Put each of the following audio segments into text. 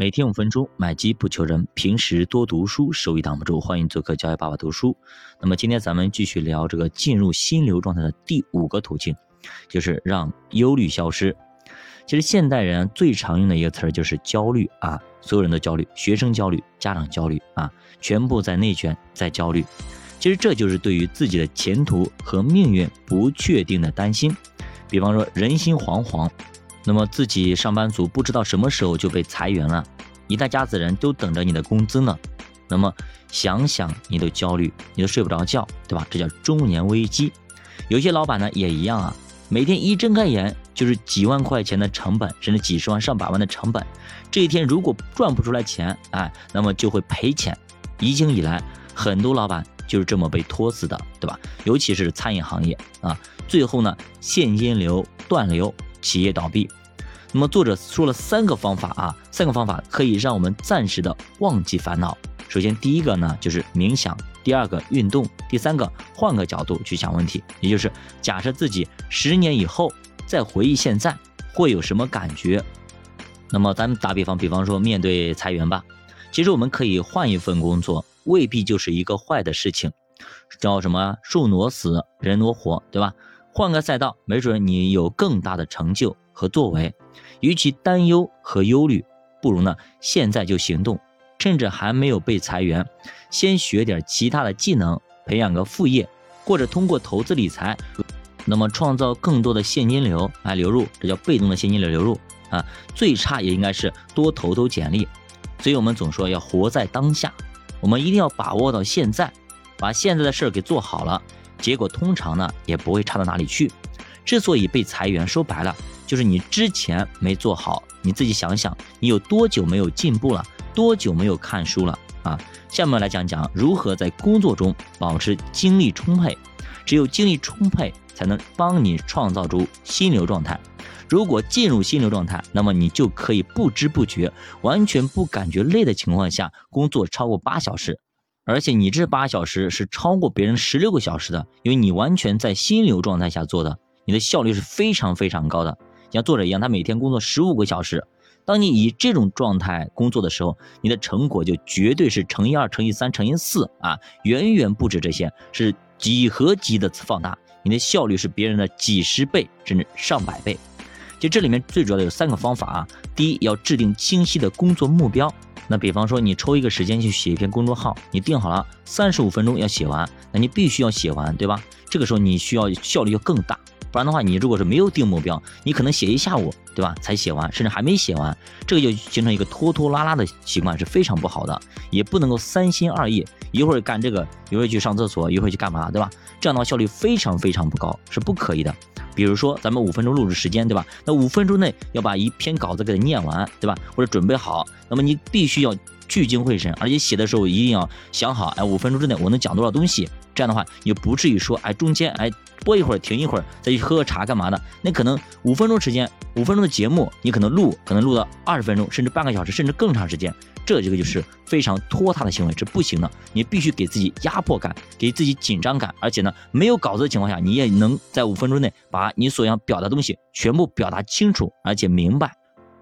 每天五分钟，买机不求人。平时多读书，收益挡不住。欢迎做客教育爸爸读书。那么今天咱们继续聊这个进入心流状态的第五个途径，就是让忧虑消失。其实现代人最常用的一个词儿就是焦虑啊，所有人都焦虑，学生焦虑，家长焦虑啊，全部在内卷，在焦虑。其实这就是对于自己的前途和命运不确定的担心。比方说人心惶惶。那么自己上班族不知道什么时候就被裁员了，一大家子人都等着你的工资呢。那么想想你都焦虑，你都睡不着觉，对吧？这叫中年危机。有些老板呢也一样啊，每天一睁开眼就是几万块钱的成本，甚至几十万、上百万的成本。这一天如果赚不出来钱，哎，那么就会赔钱。疫情以来，很多老板就是这么被拖死的，对吧？尤其是餐饮行业啊，最后呢现金流断流。企业倒闭，那么作者说了三个方法啊，三个方法可以让我们暂时的忘记烦恼。首先，第一个呢就是冥想，第二个运动，第三个换个角度去想问题，也就是假设自己十年以后再回忆现在会有什么感觉。那么咱们打比方，比方说面对裁员吧，其实我们可以换一份工作，未必就是一个坏的事情，叫什么树挪死，人挪活，对吧？换个赛道，没准你有更大的成就和作为。与其担忧和忧虑，不如呢现在就行动。趁着还没有被裁员，先学点其他的技能，培养个副业，或者通过投资理财，那么创造更多的现金流来流入，这叫被动的现金流流入啊。最差也应该是多投投简历。所以我们总说要活在当下，我们一定要把握到现在，把现在的事儿给做好了。结果通常呢也不会差到哪里去。之所以被裁员，说白了就是你之前没做好。你自己想想，你有多久没有进步了？多久没有看书了？啊，下面来讲讲如何在工作中保持精力充沛。只有精力充沛，才能帮你创造出心流状态。如果进入心流状态，那么你就可以不知不觉、完全不感觉累的情况下工作超过八小时。而且你这八小时是超过别人十六个小时的，因为你完全在心流状态下做的，你的效率是非常非常高的。像作者一样，他每天工作十五个小时，当你以这种状态工作的时候，你的成果就绝对是乘以二、乘以三、乘以四啊，远远不止这些，是几何级的放大，你的效率是别人的几十倍甚至上百倍。就这里面最主要的有三个方法啊，第一要制定清晰的工作目标。那比方说，你抽一个时间去写一篇公众号，你定好了三十五分钟要写完，那你必须要写完，对吧？这个时候你需要效率要更大，不然的话，你如果是没有定目标，你可能写一下午，对吧？才写完，甚至还没写完，这个就形成一个拖拖拉拉的习惯，是非常不好的，也不能够三心二意，一会儿干这个，一会儿去上厕所，一会儿去干嘛，对吧？这样的话效率非常非常不高，是不可以的。比如说，咱们五分钟录制时间，对吧？那五分钟内要把一篇稿子给它念完，对吧？或者准备好，那么你必须要聚精会神，而且写的时候一定要想好，哎，五分钟之内我能讲多少东西？这样的话，你不至于说，哎，中间哎播一会儿，停一会儿，再去喝个茶干嘛的？那可能五分钟时间，五分钟的节目，你可能录，可能录到二十分钟，甚至半个小时，甚至更长时间。这这个就是非常拖沓的行为，是不行的。你必须给自己压迫感，给自己紧张感，而且呢，没有稿子的情况下，你也能在五分钟内把你所要表达东西全部表达清楚，而且明白。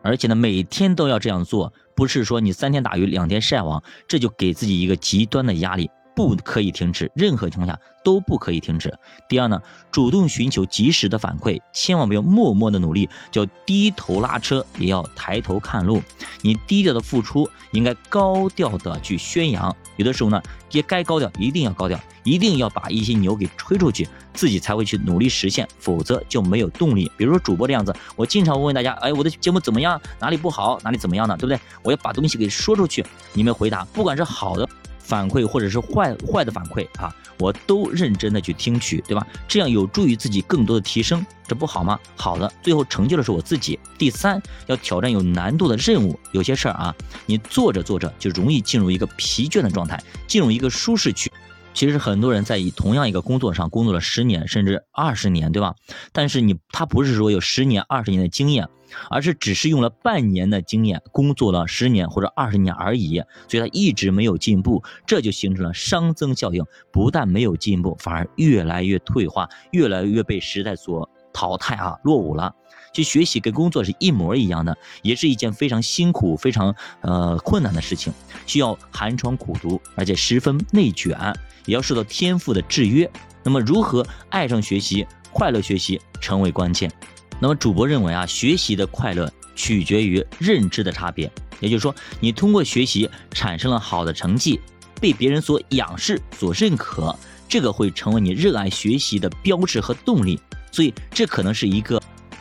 而且呢，每天都要这样做，不是说你三天打鱼两天晒网，这就给自己一个极端的压力。不可以停止，任何情况下都不可以停止。第二呢，主动寻求及时的反馈，千万不要默默的努力，叫低头拉车，也要抬头看路。你低调的付出，应该高调的去宣扬。有的时候呢，也该高调，一定要高调，一定要把一些牛给吹出去，自己才会去努力实现，否则就没有动力。比如说主播这样子，我经常问问大家，哎，我的节目怎么样？哪里不好？哪里怎么样呢？对不对？我要把东西给说出去，你们回答，不管是好的。反馈或者是坏坏的反馈啊，我都认真的去听取，对吧？这样有助于自己更多的提升，这不好吗？好的，最后成就的是我自己。第三，要挑战有难度的任务，有些事儿啊，你做着做着就容易进入一个疲倦的状态，进入一个舒适区。其实很多人在以同样一个工作上工作了十年甚至二十年，对吧？但是你他不是说有十年二十年的经验，而是只是用了半年的经验工作了十年或者二十年而已，所以他一直没有进步，这就形成了熵增效应，不但没有进步，反而越来越退化，越来越被时代所淘汰啊，落伍了。去学习跟工作是一模一样的，也是一件非常辛苦、非常呃困难的事情，需要寒窗苦读，而且十分内卷，也要受到天赋的制约。那么，如何爱上学习、快乐学习成为关键。那么，主播认为啊，学习的快乐取决于认知的差别，也就是说，你通过学习产生了好的成绩，被别人所仰视、所认可，这个会成为你热爱学习的标志和动力。所以，这可能是一个。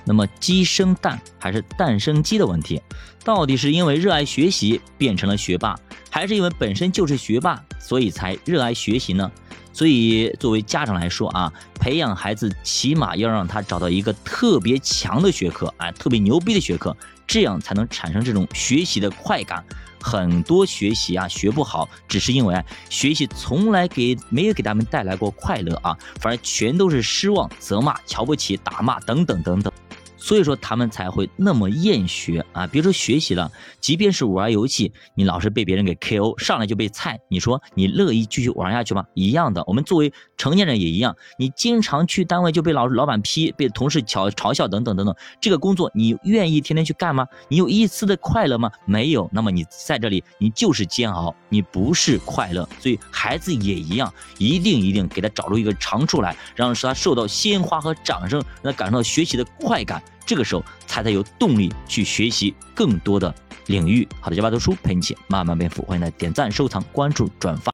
那么鸡生蛋还是蛋生鸡的问题，到底是因为热爱学习变成了学霸，还是因为本身就是学霸，所以才热爱学习呢？所以作为家长来说啊，培养孩子起码要让他找到一个特别强的学科，哎，特别牛逼的学科，这样才能产生这种学习的快感。很多学习啊学不好，只是因为学习从来给没有给他们带来过快乐啊，反而全都是失望、责骂、瞧不起、打骂等等等等。所以说他们才会那么厌学啊！别说学习了，即便是玩游戏，你老是被别人给 KO，上来就被菜，你说你乐意继续玩下去吗？一样的，我们作为成年人也一样，你经常去单位就被老老板批，被同事嘲嘲笑等等等等，这个工作你愿意天天去干吗？你有一丝的快乐吗？没有，那么你在这里你就是煎熬，你不是快乐。所以孩子也一样，一定一定给他找出一个长处来，让他受到鲜花和掌声，让他感受到学习的快感。这个时候才才有动力去学习更多的领域。好的，加巴读书陪你一起慢慢变富，欢迎来点赞、收藏、关注、转发。